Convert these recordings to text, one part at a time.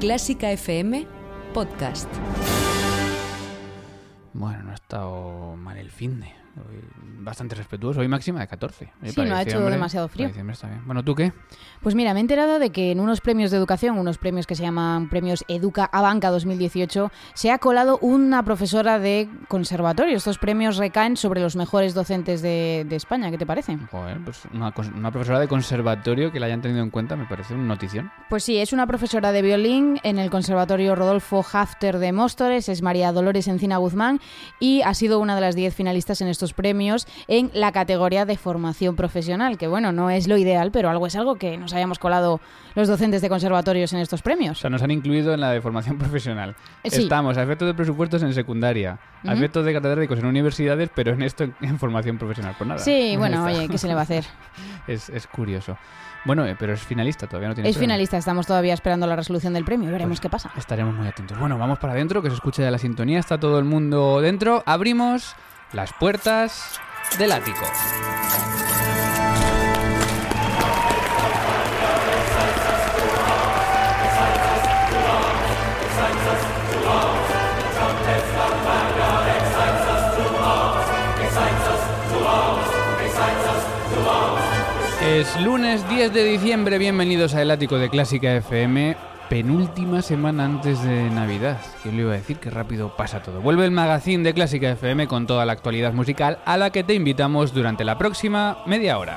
Clásica FM Podcast. Bueno, no ha estado mal el fin de. Bastante respetuoso. Hoy máxima de 14. Oye, Sí, no ha hecho demasiado frío. está bien. Bueno, ¿tú qué? Pues mira, me he enterado de que en unos premios de educación, unos premios que se llaman Premios Educa Abanca 2018, se ha colado una profesora de conservatorio. Estos premios recaen sobre los mejores docentes de, de España. ¿Qué te parece? Joder, pues una profesora de conservatorio que la hayan tenido en cuenta me parece una notición. Pues sí, es una profesora de violín en el Conservatorio Rodolfo Hafter de Móstoles, es María Dolores Encina Guzmán y ha sido una de las 10 finalistas en estos premios en la categoría de formación profesional, que bueno, no es lo ideal, pero algo es algo que nos hayamos colado los docentes de conservatorios en estos O premios. sea, nos han incluido en la de formación profesional. Eh, sí. Estamos a efectos de presupuestos en secundaria, a de catedráticos en universidades, pero en esto en, en formación profesional. Pues nada. Sí, bueno, oye, ¿qué se le va a hacer? Es, es curioso. Bueno, eh, pero es finalista, todavía no tiene Es premio. finalista, estamos todavía esperando la resolución del premio, veremos Pues qué pasa. Estaremos muy atentos. Bueno, vamos para adentro, que se escuche ya la sintonía, está todo el mundo dentro. Abrimos las puertas del ático. Es lunes 10 de diciembre, bienvenidos a El Ático de Clásica FM, penúltima semana antes de Navidad. ¿Qué le iba a decir? Qué rápido pasa todo. Vuelve el magazine de Clásica FM con toda la actualidad musical a la que te invitamos durante la próxima media hora.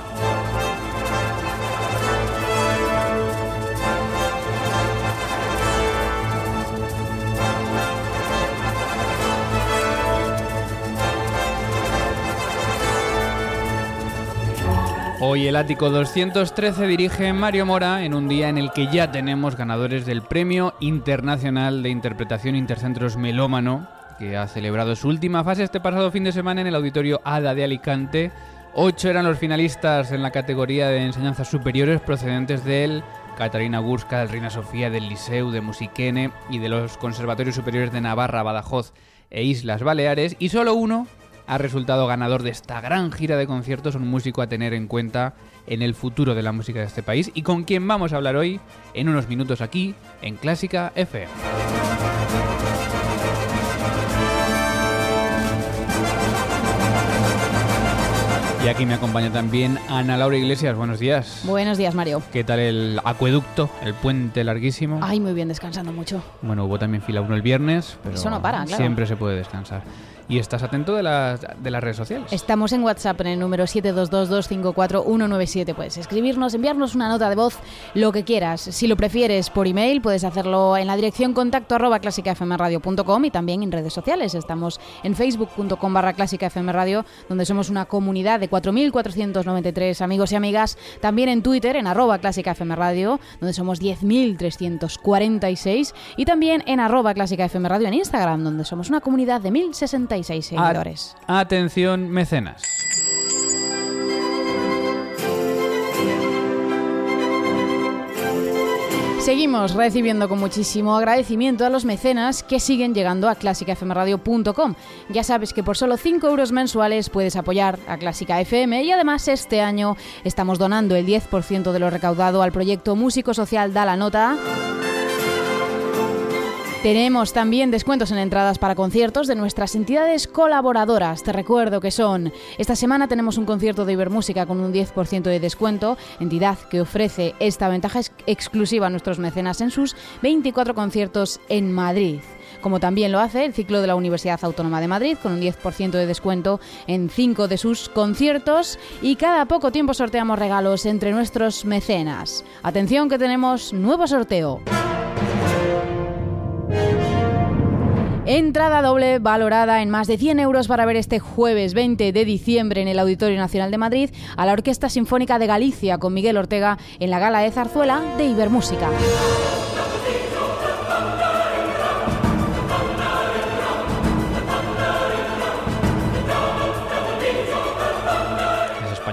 Hoy el ático 213 dirige Mario Mora en un día en el que ya tenemos ganadores del Premio Internacional de Interpretación Intercentros Melómano, que ha celebrado su última fase este pasado fin de semana en el Auditorio ADA de Alicante. Ocho eran los finalistas en la categoría de enseñanzas superiores procedentes del Catarina Gurska, del Reina Sofía, del Liceu, de Musiquene y de los Conservatorios Superiores de Navarra, Badajoz e Islas Baleares. Y solo uno ha resultado ganador de esta gran gira de conciertos, un músico a tener en cuenta en el futuro de la música de este país y con quien vamos a hablar hoy en unos minutos aquí en Clásica FM. Y aquí me acompaña también Ana Laura Iglesias. Buenos días. Buenos días, Mario. ¿Qué tal el acueducto, el puente larguísimo? Ay, muy bien, descansando mucho. Bueno, hubo también fila 1 el viernes, pero Eso no para, claro. siempre se puede descansar. Y estás atento de las, de las redes sociales. Estamos en WhatsApp en el número 722254197. Puedes escribirnos, enviarnos una nota de voz, lo que quieras. Si lo prefieres por email, puedes hacerlo en la dirección contacto arroba clásicafmradio.com y también en redes sociales. Estamos en facebook.com barra clásicafmradio, donde somos una comunidad de 4.493 amigos y amigas. También en Twitter, en arroba clásicafmradio, donde somos 10.346. Y también en arroba clásicafmradio en Instagram, donde somos una comunidad de 1.066 seguidores. A- atención, mecenas. Seguimos recibiendo con muchísimo agradecimiento a los mecenas que siguen llegando a clásicafmradio.com. Ya sabes que por solo 5 euros mensuales puedes apoyar a Clásica FM y además este año estamos donando el 10% de lo recaudado al proyecto Músico Social Da la Nota. Tenemos también descuentos en entradas para conciertos de nuestras entidades colaboradoras. Te recuerdo que son, esta semana tenemos un concierto de Ibermúsica con un 10% de descuento, entidad que ofrece esta ventaja ex- exclusiva a nuestros mecenas en sus 24 conciertos en Madrid. Como también lo hace el ciclo de la Universidad Autónoma de Madrid con un 10% de descuento en 5 de sus conciertos y cada poco tiempo sorteamos regalos entre nuestros mecenas. Atención que tenemos nuevo sorteo. Entrada doble valorada en más de 100 euros para ver este jueves 20 de diciembre en el Auditorio Nacional de Madrid a la Orquesta Sinfónica de Galicia con Miguel Ortega en la gala de zarzuela de Ibermúsica.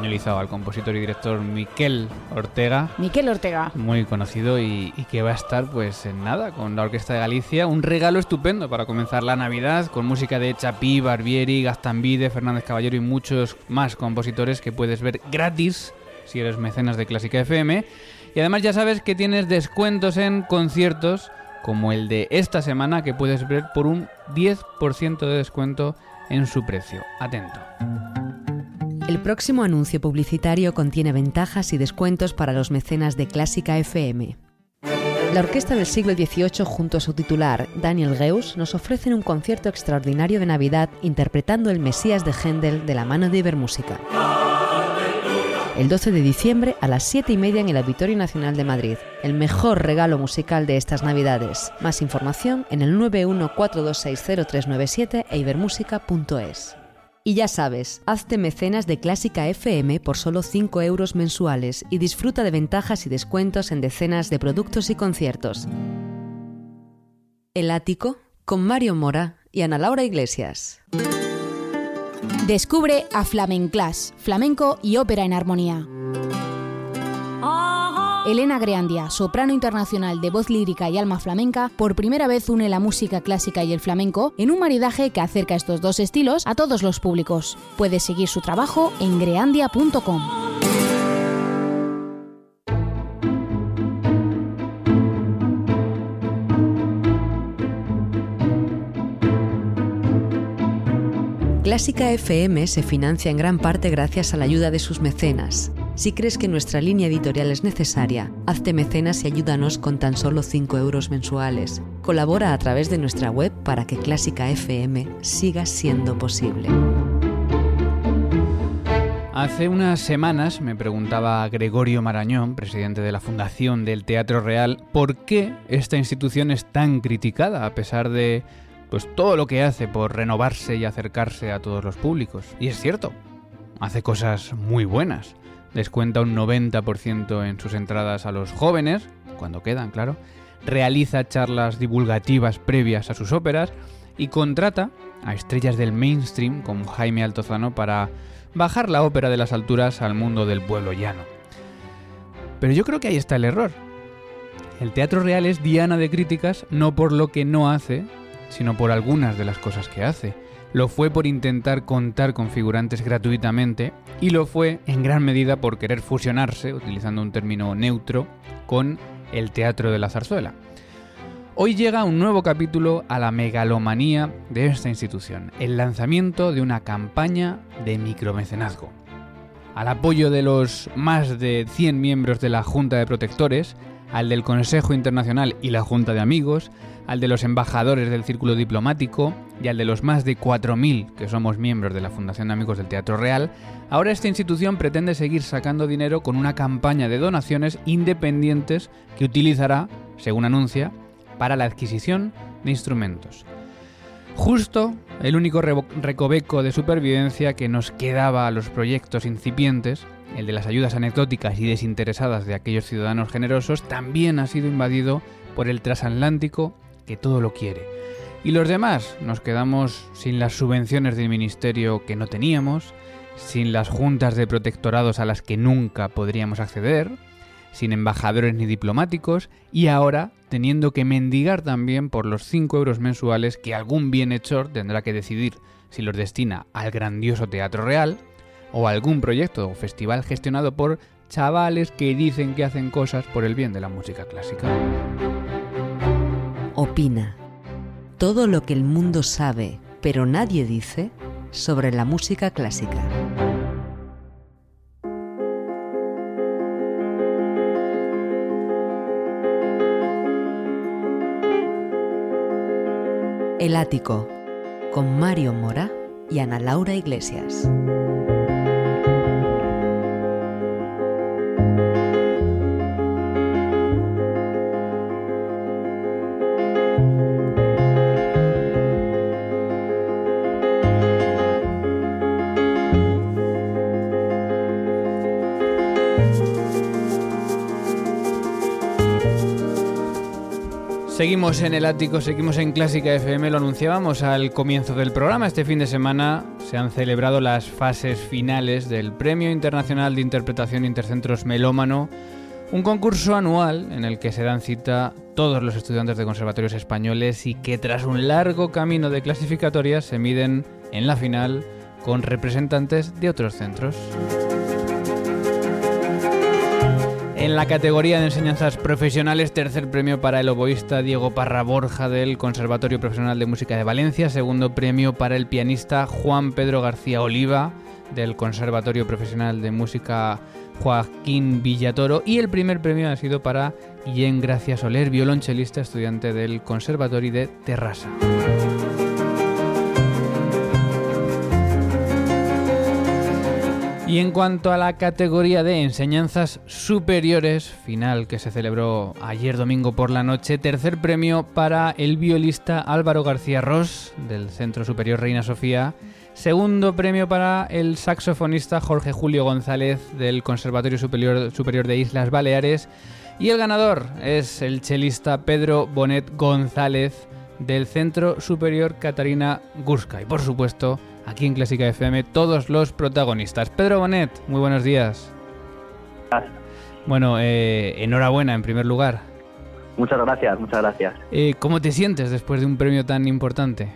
Españolizado al compositor y director Miquel Ortega, Miquel Ortega. muy conocido y, y que va a estar pues en nada con la Orquesta de Galicia. Un regalo estupendo para comenzar la Navidad con música de Chapí, Barbieri, Gastambide, Fernández Caballero y muchos más compositores que puedes ver gratis si eres mecenas de Clásica FM. Y además ya sabes que tienes descuentos en conciertos como el de esta semana que puedes ver por un 10% de descuento en su precio. Atento. El próximo anuncio publicitario contiene ventajas y descuentos para los mecenas de Clásica FM. La Orquesta del siglo XVIII junto a su titular, Daniel Geus, nos ofrecen un concierto extraordinario de Navidad interpretando el Mesías de Händel de la mano de Ibermúsica. El 12 de diciembre a las 7 y media en el Auditorio Nacional de Madrid. El mejor regalo musical de estas Navidades. Más información en el 914260397 e ibermúsica.es. Y ya sabes, hazte mecenas de Clásica FM por solo 5 euros mensuales y disfruta de ventajas y descuentos en decenas de productos y conciertos. El Ático con Mario Mora y Ana Laura Iglesias. Descubre a Flamenclass, flamenco y ópera en armonía. Elena Greandia, soprano internacional de voz lírica y alma flamenca, por primera vez une la música clásica y el flamenco en un maridaje que acerca estos dos estilos a todos los públicos. Puedes seguir su trabajo en greandia.com. Clásica FM se financia en gran parte gracias a la ayuda de sus mecenas. Si crees que nuestra línea editorial es necesaria, hazte mecenas y ayúdanos con tan solo 5 euros mensuales. Colabora a través de nuestra web para que Clásica FM siga siendo posible. Hace unas semanas me preguntaba Gregorio Marañón, presidente de la Fundación del Teatro Real, por qué esta institución es tan criticada a pesar de pues todo lo que hace por renovarse y acercarse a todos los públicos. Y es cierto, hace cosas muy buenas descuenta un 90% en sus entradas a los jóvenes, cuando quedan, claro, realiza charlas divulgativas previas a sus óperas y contrata a estrellas del mainstream como Jaime Altozano para bajar la ópera de las alturas al mundo del pueblo llano. Pero yo creo que ahí está el error. El teatro real es diana de críticas no por lo que no hace, sino por algunas de las cosas que hace lo fue por intentar contar con figurantes gratuitamente y lo fue en gran medida por querer fusionarse, utilizando un término neutro, con el Teatro de la Zarzuela. Hoy llega un nuevo capítulo a la megalomanía de esta institución, el lanzamiento de una campaña de micromecenazgo. Al apoyo de los más de 100 miembros de la Junta de Protectores, al del Consejo Internacional y la Junta de Amigos, al de los embajadores del Círculo Diplomático y al de los más de 4.000 que somos miembros de la Fundación Amigos del Teatro Real, ahora esta institución pretende seguir sacando dinero con una campaña de donaciones independientes que utilizará, según anuncia, para la adquisición de instrumentos. Justo el único recoveco de supervivencia que nos quedaba a los proyectos incipientes, el de las ayudas anecdóticas y desinteresadas de aquellos ciudadanos generosos, también ha sido invadido por el transatlántico que todo lo quiere. Y los demás nos quedamos sin las subvenciones del ministerio que no teníamos, sin las juntas de protectorados a las que nunca podríamos acceder, sin embajadores ni diplomáticos y ahora teniendo que mendigar también por los 5 euros mensuales que algún bienhechor tendrá que decidir si los destina al grandioso Teatro Real o algún proyecto o festival gestionado por chavales que dicen que hacen cosas por el bien de la música clásica. Opina. Todo lo que el mundo sabe, pero nadie dice, sobre la música clásica. El Ático, con Mario Mora y Ana Laura Iglesias. En el ático, seguimos en Clásica FM, lo anunciábamos al comienzo del programa. Este fin de semana se han celebrado las fases finales del Premio Internacional de Interpretación Intercentros Melómano, un concurso anual en el que se dan cita todos los estudiantes de conservatorios españoles y que tras un largo camino de clasificatorias se miden en la final con representantes de otros centros. En la categoría de enseñanzas profesionales, tercer premio para el oboísta Diego Parra Borja del Conservatorio Profesional de Música de Valencia, segundo premio para el pianista Juan Pedro García Oliva del Conservatorio Profesional de Música Joaquín Villatoro y el primer premio ha sido para Guillén Gracia Soler, violonchelista estudiante del Conservatorio de Terrassa. Y en cuanto a la categoría de enseñanzas superiores, final que se celebró ayer domingo por la noche, tercer premio para el violista Álvaro García Ross del Centro Superior Reina Sofía, segundo premio para el saxofonista Jorge Julio González del Conservatorio Superior, Superior de Islas Baleares. Y el ganador es el chelista Pedro Bonet González del Centro Superior Catarina Gurska. Y por supuesto aquí en Clásica FM todos los protagonistas. Pedro Bonet, muy buenos días. Bueno, eh, enhorabuena en primer lugar. Muchas gracias, muchas gracias. Eh, ¿Cómo te sientes después de un premio tan importante?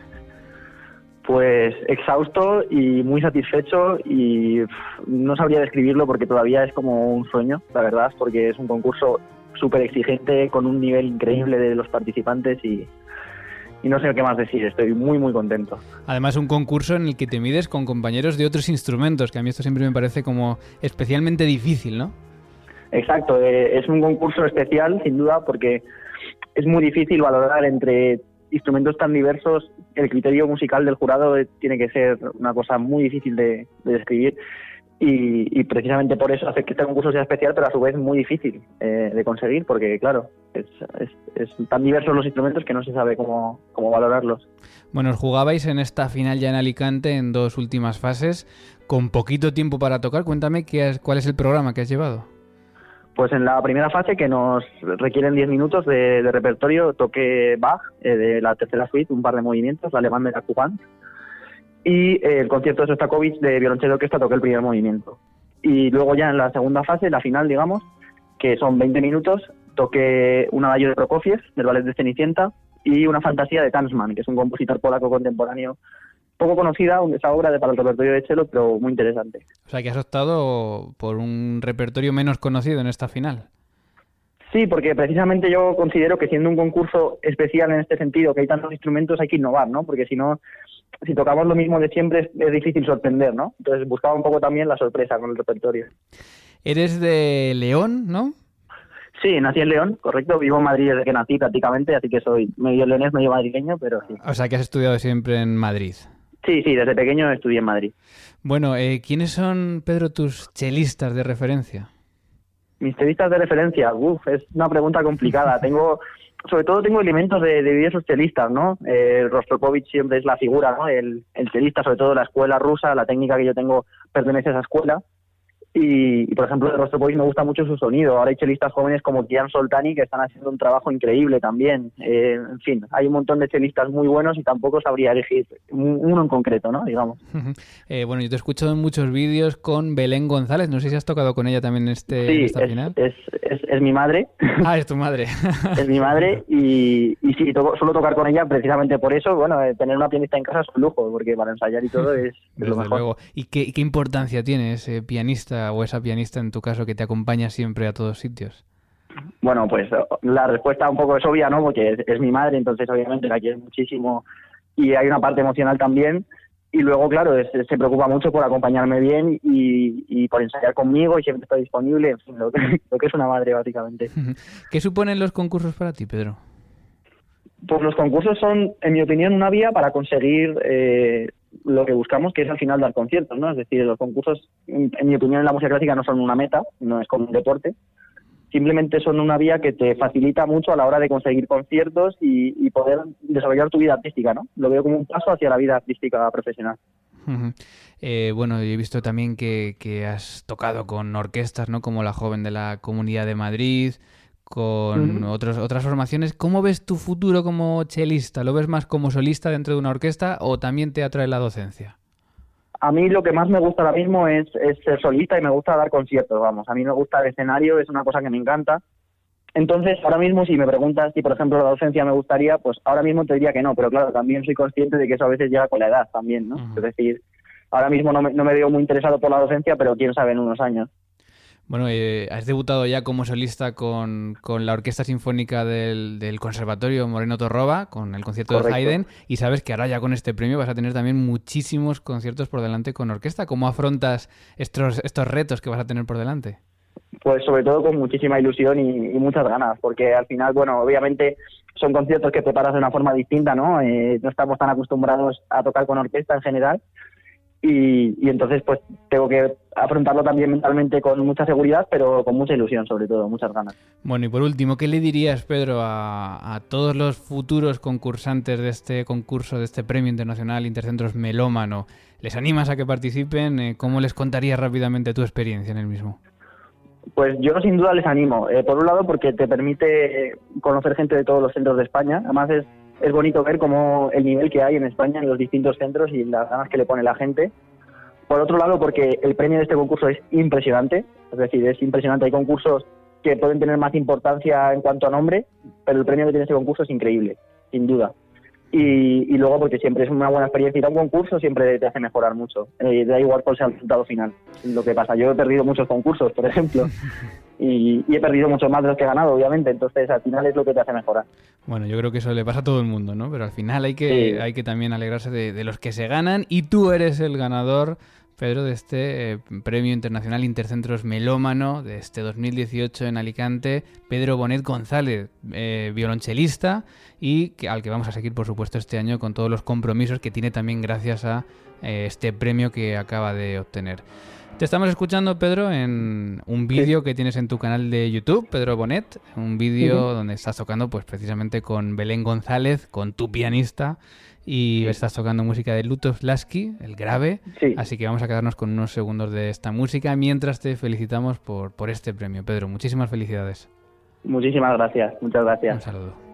Pues exhausto y muy satisfecho y no sabría describirlo porque todavía es como un sueño, la verdad, porque es un concurso súper exigente con un nivel increíble de los participantes y, y no sé qué más decir, estoy muy muy contento. Además un concurso en el que te mides con compañeros de otros instrumentos, que a mí esto siempre me parece como especialmente difícil, ¿no? Exacto, eh, es un concurso especial sin duda porque es muy difícil valorar entre instrumentos tan diversos, el criterio musical del jurado tiene que ser una cosa muy difícil de, de describir y, precisamente por eso hace que este concurso sea especial, pero a su vez muy difícil eh, de conseguir, porque claro, es, tan diversos los instrumentos que no se sabe cómo, cómo valorarlos. Bueno, os jugabais en esta final ya en Alicante en dos últimas fases, con poquito tiempo para tocar. Cuéntame qué cuál es el programa que has llevado. Pues en la primera fase, que nos requieren 10 minutos de, repertorio, toqué Bach, eh, de la tercera suite, un par de movimientos, la alemán de la Cubán, y eh, el concierto de Sostakovich de violonchelo orquesta toqué el primer movimiento. Y luego ya en la segunda fase, la final, digamos, que son 20 minutos, toqué un adagio de Prokofiev, del ballet de Cenicienta, y una fantasía de Tansman, que es un compositor polaco contemporáneo poco conocida, esa obra de para el repertorio de cello, pero muy interesante. O sea, que has optado por un repertorio menos conocido en esta final. Sí, porque precisamente yo considero que siendo un concurso especial en este sentido, que hay tantos instrumentos, hay que innovar, ¿no? Porque si no, si tocamos lo mismo de siempre es, difícil sorprender, ¿no? Entonces buscaba un poco también la sorpresa con el repertorio. Eres de León, ¿no? Sí, nací en León, correcto. Vivo en Madrid desde que nací prácticamente, así que soy medio leonés, medio madrileño, pero sí. O sea, que has estudiado siempre en Madrid. Sí, sí, desde pequeño estudié en Madrid. Bueno, eh, ¿quiénes son, Pedro, tus chelistas de referencia? Mis chelistas de referencia, uf, es una pregunta complicada. Tengo sobre todo tengo elementos de, de chelistas, ¿no? Eh, Rostropovich siempre es la figura, ¿no? El, el chelista, sobre todo la escuela rusa, la técnica que yo tengo pertenece a esa escuela. Y, por ejemplo, de Rostropovich me gusta mucho su sonido. Ahora hay chelistas jóvenes como Kian Soltani que están haciendo un trabajo increíble también. Eh, en fin, hay un montón de chelistas muy buenos y tampoco sabría elegir uno en concreto, ¿no? Digamos. Eh, bueno, yo te he escuchado en muchos vídeos con Belén González. No sé si has tocado con ella también este sí, esta es, final. Es, es, es, mi madre. Ah, es tu madre. es mi madre y, y sí, suelo tocar con ella precisamente por eso. Bueno, eh, tener una pianista en casa es un lujo, porque para ensayar y todo es, lo mejor. Luego. ¿Y qué, qué importancia tiene ese pianista o esa pianista en tu caso que te acompaña siempre a todos sitios? Bueno, pues la respuesta un poco es obvia, ¿no? Porque es, mi madre, entonces obviamente la quiero muchísimo y hay una parte emocional también. Y luego, claro, se preocupa mucho por acompañarme bien y, por ensayar conmigo y siempre está disponible, en fin, lo que, lo que es una madre, básicamente. ¿Qué suponen los concursos para ti, Pedro? Pues los concursos son, en mi opinión, una vía para conseguir eh, lo que buscamos, que es al final dar conciertos, ¿no? Es decir, los concursos, en, mi opinión, en la música clásica no son una meta, no es como un deporte, simplemente son una vía que te facilita mucho a la hora de conseguir conciertos y, poder desarrollar tu vida artística, ¿no? Lo veo como un paso hacia la vida artística profesional. eh, bueno, he visto también que, que, has tocado con orquestas, ¿no? Como la Joven de la Comunidad de Madrid, con otros, otras formaciones. ¿Cómo ves tu futuro como chelista? ¿Lo ves más como solista dentro de una orquesta o también te atrae la docencia? A mí lo que más me gusta ahora mismo es, ser solista y me gusta dar conciertos, vamos. A mí me gusta el escenario, es una cosa que me encanta. Entonces, ahora mismo, si me preguntas si, por ejemplo, la docencia me gustaría, pues ahora mismo te diría que no, pero claro, también soy consciente de que eso a veces llega con la edad también, ¿no? Es decir, ahora mismo no me, no me veo muy interesado por la docencia, pero quién sabe en unos años. Bueno, eh, has debutado ya como solista con, la Orquesta Sinfónica del, Conservatorio Moreno Torroba, con el concierto de Haydn, y sabes que ahora ya con este premio vas a tener también muchísimos conciertos por delante con orquesta. ¿Cómo afrontas estos, estos retos que vas a tener por delante? Pues sobre todo con muchísima ilusión y, muchas ganas, porque al final, bueno, obviamente son conciertos que preparas de una forma distinta, ¿no? Eh, no estamos tan acostumbrados a tocar con orquesta en general y, entonces pues tengo que afrontarlo también mentalmente con mucha seguridad, pero con mucha ilusión sobre todo, muchas ganas. Bueno, y por último, ¿qué le dirías, Pedro, a, todos los futuros concursantes de este concurso, de este Premio Internacional Intercentros Melómano? ¿Les animas a que participen? Eh, ¿Cómo les contarías rápidamente tu experiencia en el mismo? Pues yo sin duda les animo. Eh, por un lado porque te permite conocer gente de todos los centros de España. Además es es bonito ver cómo el nivel que hay en España en los distintos centros y las ganas que le pone la gente. Por otro lado, porque el premio de este concurso es impresionante, es decir, es impresionante. Hay concursos que pueden tener más importancia en cuanto a nombre, pero el premio que tiene este concurso es increíble, sin duda. Y, luego porque siempre es una buena experiencia ir a un concurso, siempre te hace mejorar mucho. Eh, da igual cuál sea el resultado final. Lo que pasa, yo he perdido muchos concursos, por ejemplo, y, he perdido mucho más de los que he ganado, obviamente. Entonces, al final es lo que te hace mejorar. Bueno, yo creo que eso le pasa a todo el mundo, ¿no? Pero al final hay que, hay que también alegrarse de, de los que se ganan y tú eres el ganador Pedro, de este eh, Premio Internacional Intercentros Melómano de este 2018 en Alicante. Pedro Bonet González, eh, violonchelista y que, al que vamos a seguir, por supuesto, este año con todos los compromisos que tiene también gracias a eh, este premio que acaba de obtener. Te estamos escuchando, Pedro, en un vídeo que tienes en tu canal de YouTube, Pedro Bonet, un vídeo donde estás tocando pues precisamente con Belén González, con tu pianista, y estás tocando música de Lutos Lasky, el grave. Así que vamos a quedarnos con unos segundos de esta música mientras te felicitamos por, por este premio. Pedro, muchísimas felicidades. Muchísimas gracias, muchas gracias. Un saludo.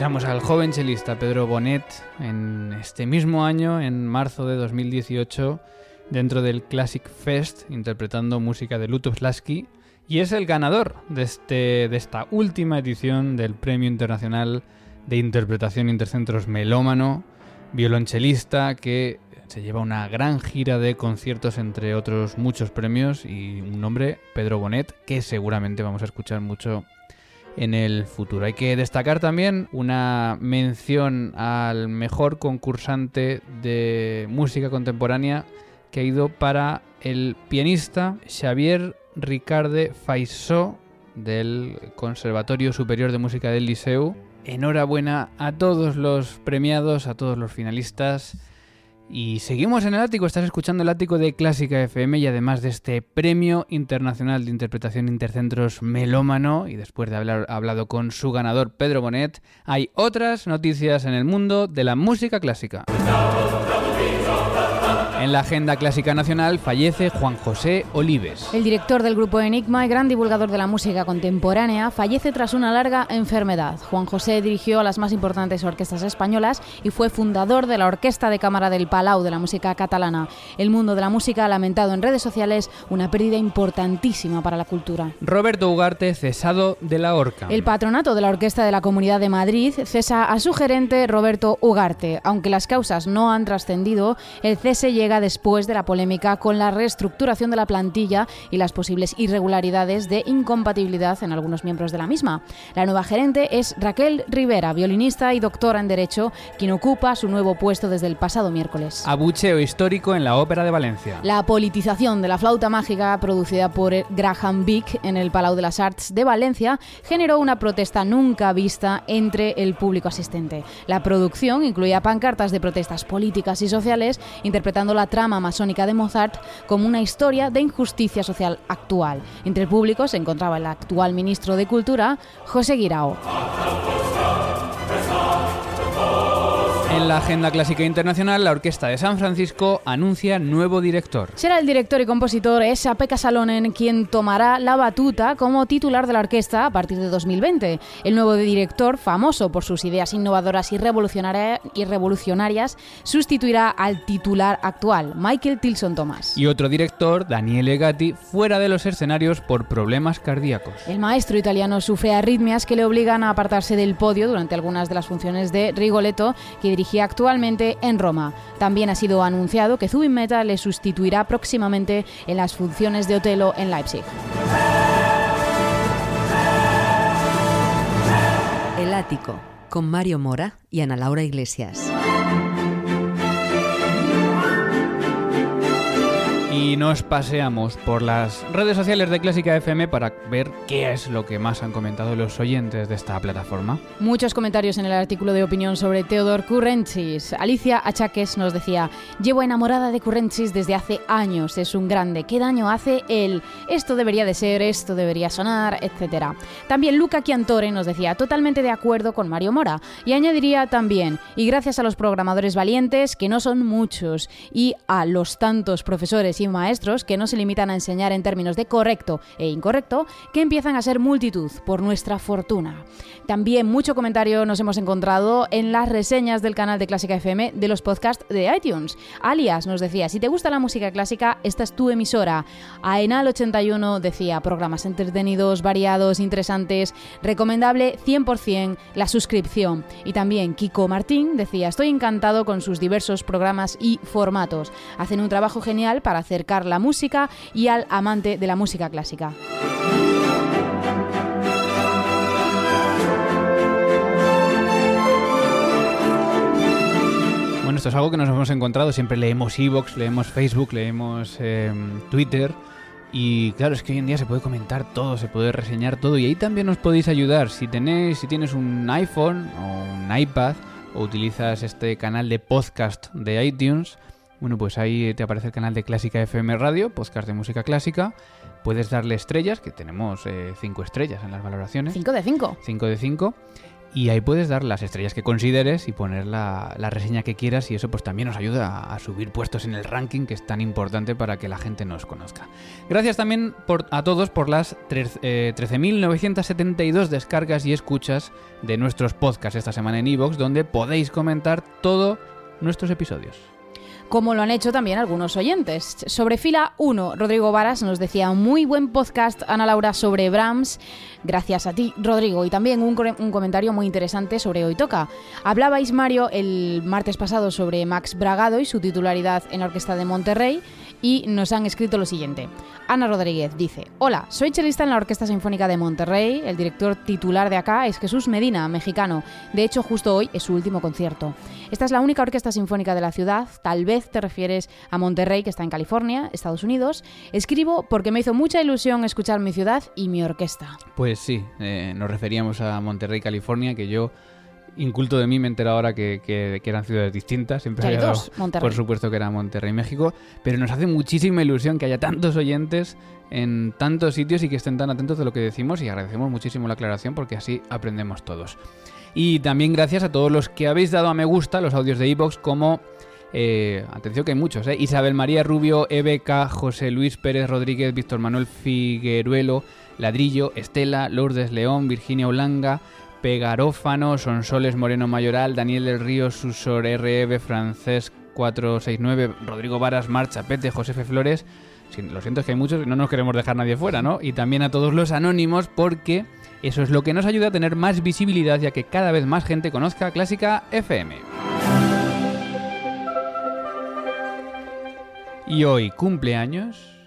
Escuchamos al joven chelista Pedro Bonet en este mismo año, en marzo de 2018, dentro del Classic Fest, interpretando música de Lasky, y es el ganador de, este, de esta última edición del Premio Internacional de Interpretación Intercentros Melómano, violonchelista que se lleva una gran gira de conciertos entre otros muchos premios y un nombre, Pedro Bonet, que seguramente vamos a escuchar mucho en el futuro. Hay que destacar también una mención al mejor concursante de música contemporánea que ha ido para el pianista Xavier Ricarde Faisó del Conservatorio Superior de Música del Liceu. Enhorabuena a todos los premiados, a todos los finalistas y seguimos en el ático, estás escuchando el ático de Clásica FM y además de este Premio Internacional de Interpretación Intercentros Melómano y después de haber hablado con su ganador Pedro Bonet, hay otras noticias en el mundo de la música clásica. En la agenda clásica nacional fallece Juan José Olives. El director del grupo Enigma y gran divulgador de la música contemporánea fallece tras una larga enfermedad. Juan José dirigió a las más importantes orquestas españolas y fue fundador de la Orquesta de Cámara del Palau de la música catalana. El mundo de la música ha lamentado en redes sociales una pérdida importantísima para la cultura. Roberto Ugarte cesado de la Orca. El patronato de la Orquesta de la Comunidad de Madrid cesa a su gerente Roberto Ugarte. Aunque las causas no han trascendido, el cese llega después de la polémica con la reestructuración de la plantilla y las posibles irregularidades de incompatibilidad en algunos miembros de la misma. La nueva gerente es Raquel Rivera, violinista y doctora en Derecho, quien ocupa su nuevo puesto desde el pasado miércoles. Abucheo histórico en la Ópera de Valencia. La politización de la flauta mágica producida por Graham Vick en el Palau de las Arts de Valencia generó una protesta nunca vista entre el público asistente. La producción incluía pancartas de protestas políticas y sociales interpretando la trama masónica de Mozart como una historia de injusticia social actual. Entre el público se encontraba el actual ministro de Cultura, José Guirao. En la agenda clásica internacional, la Orquesta de San Francisco anuncia nuevo director. Será el director y compositor Esa Pekka Salonen quien tomará la batuta como titular de la orquesta a partir de 2020. El nuevo director, famoso por sus ideas innovadoras y, revolucionarias, sustituirá al titular actual, Michael Tilson Thomas. Y otro director, Daniele Gatti, fuera de los escenarios por problemas cardíacos. El maestro italiano sufre arritmias que le obligan a apartarse del podio durante algunas de las funciones de Rigoletto, que dirigía actualmente en Roma. También ha sido anunciado que Zubin Mehta le sustituirá próximamente en las funciones de Otelo en Leipzig. El ático, con Mario Mora y Ana Laura Iglesias. Y nos paseamos por las redes sociales de Clásica FM para ver qué es lo que más han comentado los oyentes de esta plataforma. Muchos comentarios en el artículo de opinión sobre Teodor Currenchis. Alicia Achaques nos decía, llevo enamorada de Currenchis desde hace años, es un grande, ¿qué daño hace él? Esto debería de ser, esto debería sonar, etc. También Luca Chiantore nos decía, totalmente de acuerdo con Mario Mora. Y añadiría también, y gracias a los programadores valientes, que no son muchos, y a los tantos profesores y maestros que no se limitan a enseñar en términos de correcto e incorrecto, que empiezan a ser multitud por nuestra fortuna. También mucho comentario nos hemos encontrado en las reseñas del canal de Clásica FM de los podcasts de iTunes. Alias nos decía, si te gusta la música clásica, esta es tu emisora. Aenal81 decía, programas entretenidos, variados, interesantes, recomendable 100% la suscripción. Y también Kiko Martín decía, estoy encantado con sus diversos programas y formatos. Hacen un trabajo genial para hacer acercar la música y al amante de la música clásica. Bueno, esto es algo que nos hemos encontrado. Siempre leemos Evox, leemos Facebook, leemos em, Twitter. Y claro, es que hoy en día se puede comentar todo, se puede reseñar todo. Y ahí también nos podéis ayudar. Si tenéis, si tienes un iPhone o un iPad o utilizas este canal de podcast de iTunes, bueno, pues ahí te aparece el canal de Clásica FM Radio, podcast de música clásica. Puedes darle estrellas, que tenemos 5 eh, estrellas en las valoraciones. 5 de 5. 5 de 5. Y ahí puedes dar las estrellas que consideres y poner la, reseña que quieras y eso pues también nos ayuda a, subir puestos en el ranking que es tan importante para que la gente nos conozca. Gracias también a todos por las 13.972 eh, descargas y escuchas de nuestros podcasts esta semana en iVoox donde podéis comentar todos nuestros episodios como lo han hecho también algunos oyentes. Sobre fila 1, Rodrigo Varas nos decía, muy buen podcast, Ana Laura, sobre Brahms. Gracias a ti, Rodrigo. Y también un, un, comentario muy interesante sobre Hoy Toca. Hablabais, Mario, el martes pasado sobre Max Bragado y su titularidad en la Orquesta de Monterrey y nos han escrito lo siguiente. Ana Rodríguez dice, Hola, soy chelista en la Orquesta Sinfónica de Monterrey, el director titular de acá es Jesús Medina, mexicano. De hecho, justo hoy es su último concierto. Esta es la única orquesta sinfónica de la ciudad, tal vez te refieres a Monterrey, que está en California, Estados Unidos. Escribo porque me hizo mucha ilusión escuchar mi ciudad y mi orquesta. Pues sí, eh, nos referíamos a Monterrey, California, que yo inculto de mí me entero ahora que, eran ciudades distintas. Siempre había dos, por supuesto que era Monterrey, México. Pero nos hace muchísima ilusión que haya tantos oyentes en tantos sitios y que estén tan atentos de lo que decimos y agradecemos muchísimo la aclaración porque así aprendemos todos. Y también gracias a todos los que habéis dado a me gusta los audios de iVoox como... Eh, atención que hay muchos, ¿eh? Isabel María Rubio, EBK, José Luis Pérez Rodríguez, Víctor Manuel Figueruelo, Ladrillo, Estela, Lourdes León, Virginia Olanga, Pegarófano, Sonsoles Moreno Mayoral, Daniel del Río, Susor REB, Francés 469, Rodrigo Varas, Marcha, Pete, Josefe Flores. Lo siento, es que hay muchos y no nos queremos dejar nadie fuera, ¿no? Y también a todos los anónimos porque eso es lo que nos ayuda a tener más visibilidad ya que cada vez más gente conozca Clásica FM. Y hoy cumpleaños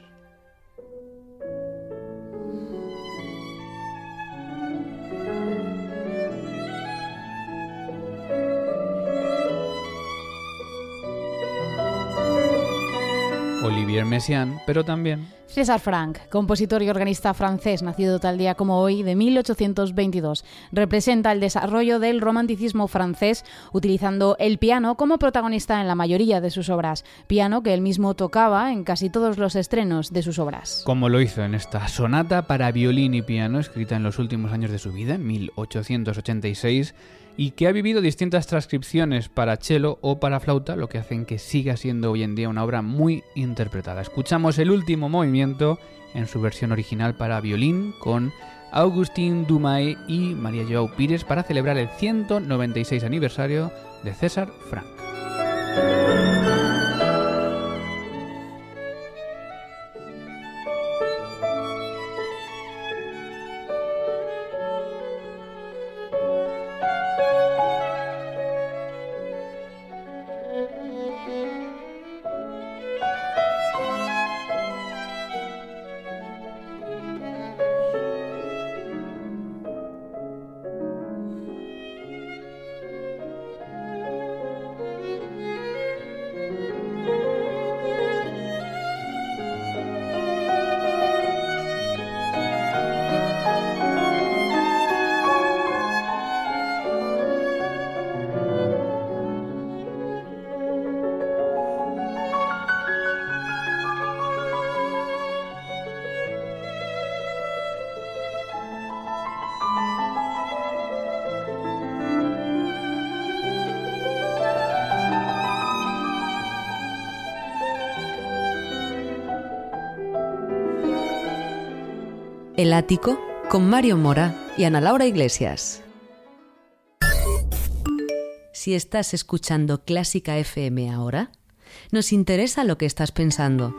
Olivier Messiaen, pero también César Franck, compositor y organista francés, nacido tal día como hoy de 1822, representa el desarrollo del romanticismo francés utilizando el piano como protagonista en la mayoría de sus obras, piano que él mismo tocaba en casi todos los estrenos de sus obras. Como lo hizo en esta sonata para violín y piano escrita en los últimos años de su vida, en 1886, y que ha vivido distintas transcripciones para cello o para flauta, lo que hacen que siga siendo hoy en día una obra muy interpretada. Escuchamos el último movimiento en su versión original para violín con Augustin Dumay y María Joao Pires para celebrar el 196 aniversario de César Frank. El Ático con Mario Mora y Ana Laura Iglesias. Si estás escuchando Clásica FM ahora, nos interesa lo que estás pensando.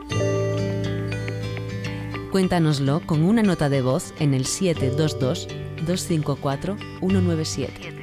Cuéntanoslo con una nota de voz en el 722 254 197.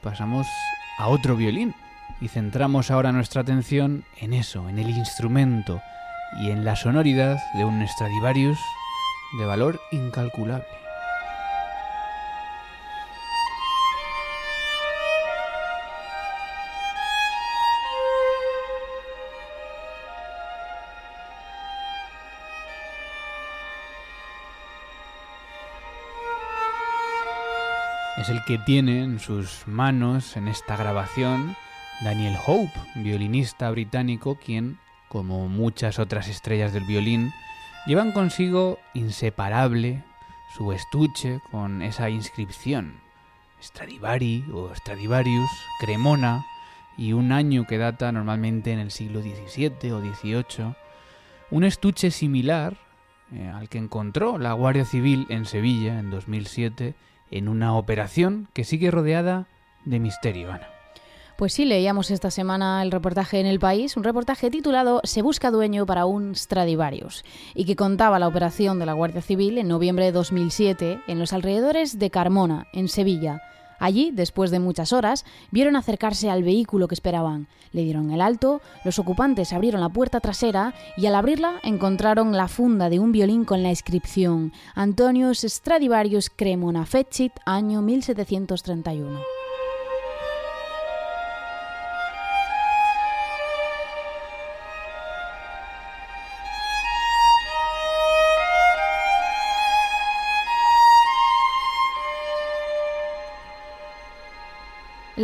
Pasamos a otro violín y centramos ahora nuestra atención en eso, en el instrumento y en la sonoridad de un Stradivarius de valor incalculable. Que tiene en sus manos en esta grabación Daniel Hope, violinista británico, quien, como muchas otras estrellas del violín, llevan consigo inseparable su estuche con esa inscripción Stradivari o Stradivarius, Cremona, y un año que data normalmente en el siglo XVII o XVIII, un estuche similar eh, al que encontró la Guardia Civil en Sevilla en 2007 en una operación que sigue rodeada de misterio, Ana. Pues sí, leíamos esta semana el reportaje en El País, un reportaje titulado Se busca dueño para un Stradivarius, y que contaba la operación de la Guardia Civil en noviembre de 2007 en los alrededores de Carmona, en Sevilla, Allí, después de muchas horas, vieron acercarse al vehículo que esperaban. Le dieron el alto, los ocupantes abrieron la puerta trasera y al abrirla encontraron la funda de un violín con la inscripción Antonius Stradivarius Cremona Fecit, año 1731.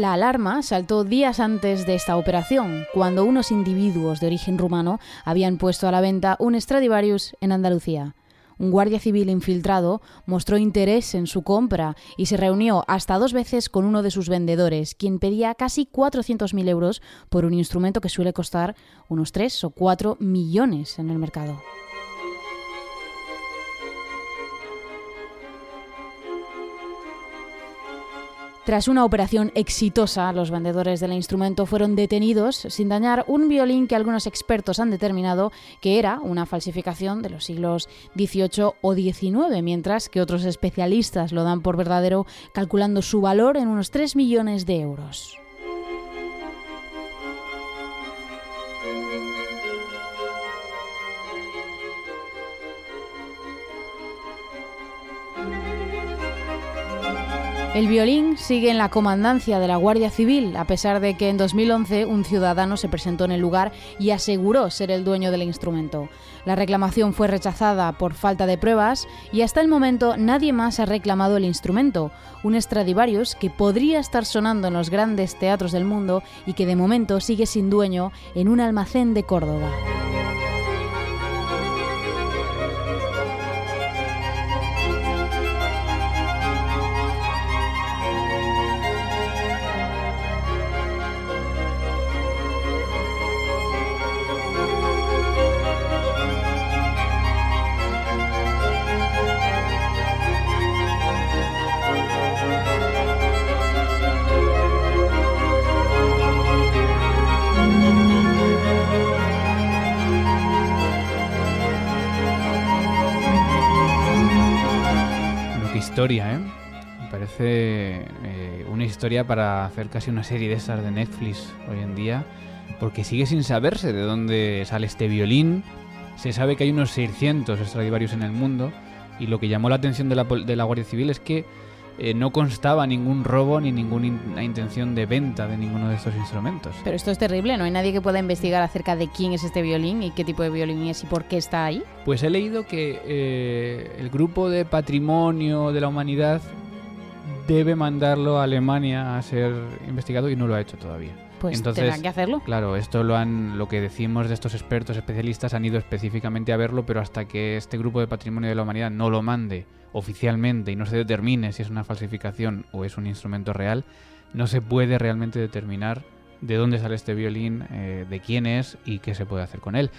La alarma saltó días antes de esta operación, cuando unos individuos de origen rumano habían puesto a la venta un Stradivarius en Andalucía. Un guardia civil infiltrado mostró interés en su compra y se reunió hasta dos veces con uno de sus vendedores, quien pedía casi 400.000 euros por un instrumento que suele costar unos 3 o 4 millones en el mercado. Tras una operación exitosa, los vendedores del instrumento fueron detenidos sin dañar un violín que algunos expertos han determinado que era una falsificación de los siglos XVIII o XIX, mientras que otros especialistas lo dan por verdadero calculando su valor en unos 3 millones de euros. El violín sigue en la comandancia de la Guardia Civil, a pesar de que en 2011 un ciudadano se presentó en el lugar y aseguró ser el dueño del instrumento. La reclamación fue rechazada por falta de pruebas y hasta el momento nadie más ha reclamado el instrumento, un Stradivarius que podría estar sonando en los grandes teatros del mundo y que de momento sigue sin dueño en un almacén de Córdoba. Historia para hacer casi una serie de esas de Netflix hoy en día, porque sigue sin saberse de dónde sale este violín. Se sabe que hay unos 600 Stradivarius en el mundo, y lo que llamó la atención de la, de la Guardia Civil es que eh, no constaba ningún robo ni ninguna intención de venta de ninguno de estos instrumentos. Pero esto es terrible, ¿no hay nadie que pueda investigar acerca de quién es este violín y qué tipo de violín es y por qué está ahí? Pues he leído que eh, el grupo de patrimonio de la humanidad debe mandarlo a Alemania a ser investigado y no lo ha hecho todavía. Pues Entonces, que hacerlo. Claro, esto lo han, lo que decimos de estos expertos especialistas han ido específicamente a verlo, pero hasta que este grupo de patrimonio de la humanidad no lo mande oficialmente y no se determine si es una falsificación o es un instrumento real, no se puede realmente determinar de dónde sale este violín, eh, de quién es y qué se puede hacer con él.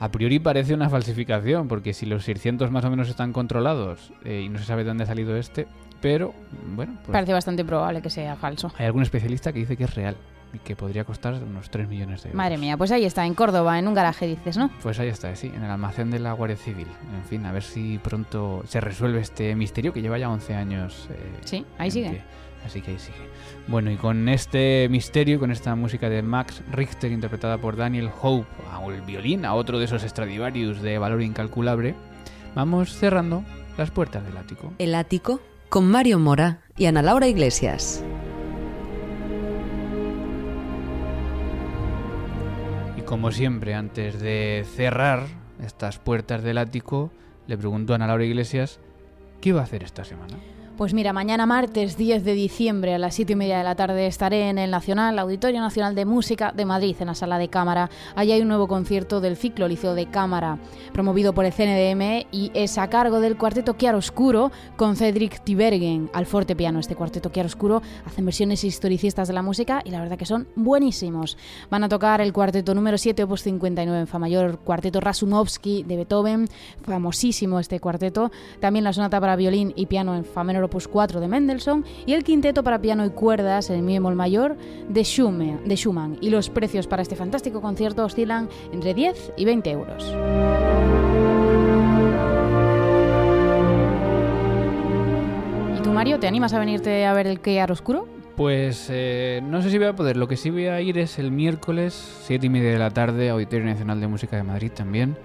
A priori parece una falsificación, porque si los 600 más o menos están controlados eh, y no se sabe de dónde ha salido este, pero bueno... Pues parece bastante probable que sea falso. Hay algún especialista que dice que es real y que podría costar unos 3 millones de euros. Madre mía, pues ahí está, en Córdoba, en un garaje dices, ¿no? Pues ahí está, sí, en el almacén de la Guardia Civil. En fin, a ver si pronto se resuelve este misterio que lleva ya 11 años. Eh, sí, ahí sigue. Así que ahí sigue. Bueno, y con este misterio, con esta música de Max Richter interpretada por Daniel Hope, el violín, a otro de esos Stradivarius de valor incalculable, vamos cerrando las puertas del ático. El ático con Mario Mora y Ana Laura Iglesias. como siempre, antes de cerrar estas puertas del ático, le pregunto a Ana Laura Iglesias qué va a hacer esta semana. Pues mira, mañana martes 10 de diciembre a las 7 y media de la tarde estaré en el Nacional, Auditorio Nacional de Música de Madrid, en la sala de cámara. Allí hay un nuevo concierto del ciclo Liceo de Cámara, promovido por el CNDM y es a cargo del Cuarteto Chiaroscuro con Cedric Tibergen al fortepiano. Este Cuarteto Chiaroscuro hacen versiones historicistas de la música y la verdad que son buenísimos. Van a tocar el cuarteto número 7, opus 59 en Fa mayor, Cuarteto Rasumovsky de Beethoven, famosísimo este cuarteto. También la sonata para violín y piano en Fa menor opus 4 de Mendelssohn y el quinteto para piano y cuerdas en mi bemol mayor de Schumann, de Schumann. Y los precios para este fantástico concierto oscilan entre 10 y 20 euros. ¿Y tú, Mario, te animas a venirte a ver el que oscuro? Pues eh, no sé si voy a poder. Lo que sí voy a ir es el miércoles, 7 y media de la tarde, Auditorio Nacional de Música de Madrid también,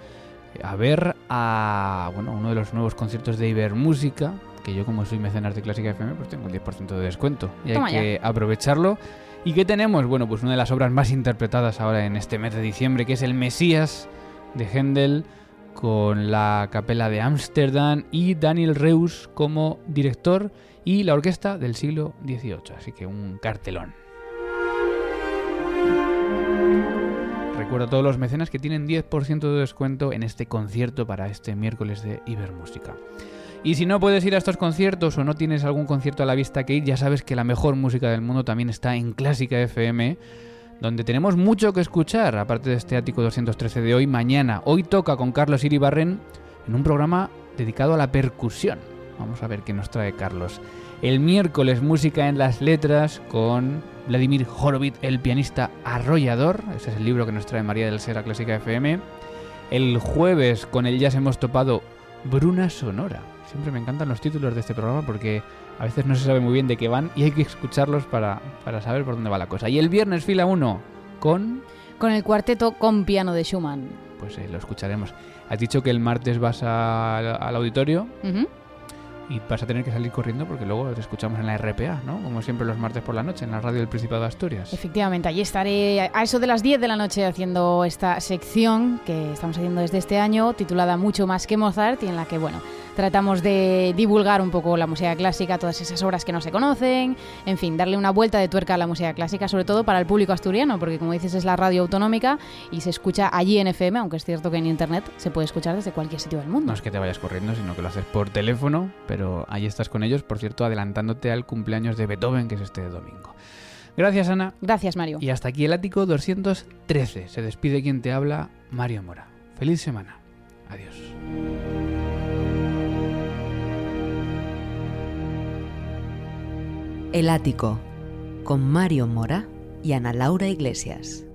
a ver a bueno, uno de los nuevos conciertos de Ibermúsica, que yo como soy mecenas de Clásica FM, pues tengo el 10% de descuento. Y hay que aprovecharlo. ¿Y qué tenemos? Bueno, pues una de las obras más interpretadas ahora en este mes de diciembre, que es el Mesías de Händel, con la capela de Ámsterdam y Daniel Reus como director y la orquesta del siglo XVIII. Así que un cartelón. Recuerdo a todos los mecenas que tienen 10% de descuento en este concierto para este miércoles de Ibermúsica. Y si no puedes ir a estos conciertos o no tienes algún concierto a la vista que ir, ya sabes que la mejor música del mundo también está en Clásica FM, donde tenemos mucho que escuchar, aparte de este ático 213 de hoy, mañana. Hoy toca con Carlos Iribarren en un programa dedicado a la percusión. Vamos a ver qué nos trae Carlos. El miércoles música en las letras con Vladimir Horowitz, el pianista arrollador. Ese es el libro que nos trae María del Sera Clásica FM. El jueves con el jazz hemos topado Bruna Sonora. Siempre me encantan los títulos de este programa porque a veces no se sabe muy bien de qué van y hay que escucharlos para, para saber por dónde va la cosa. Y el viernes fila 1 con... Con el cuarteto con piano de Schumann. Pues eh, lo escucharemos. Has dicho que el martes vas a- al auditorio y vas a tener que salir corriendo porque luego te escuchamos en la RPA, ¿no? Como siempre los martes por la noche, en la radio del Principado de Asturias. Efectivamente, allí estaré a eso de las 10 de la noche haciendo esta sección que estamos haciendo desde este año, titulada Mucho más que Mozart, y en la que, bueno, tratamos de divulgar un poco la música clásica, todas esas obras que no se conocen, en fin, darle una vuelta de tuerca a la música clásica, sobre todo para el público asturiano, porque como dices es la radio autonómica y se escucha allí en FM, aunque es cierto que en Internet se puede escuchar desde cualquier sitio del mundo. No es que te vayas corriendo, sino que lo haces por teléfono, pero ahí estás con ellos, por cierto, adelantándote al cumpleaños de Beethoven, que es este domingo. Gracias, Ana. Gracias, Mario. Y hasta aquí el ático 213. Se despide quien te habla, Mario Mora. Feliz semana. Adiós. El ático con Mario Mora y Ana Laura Iglesias.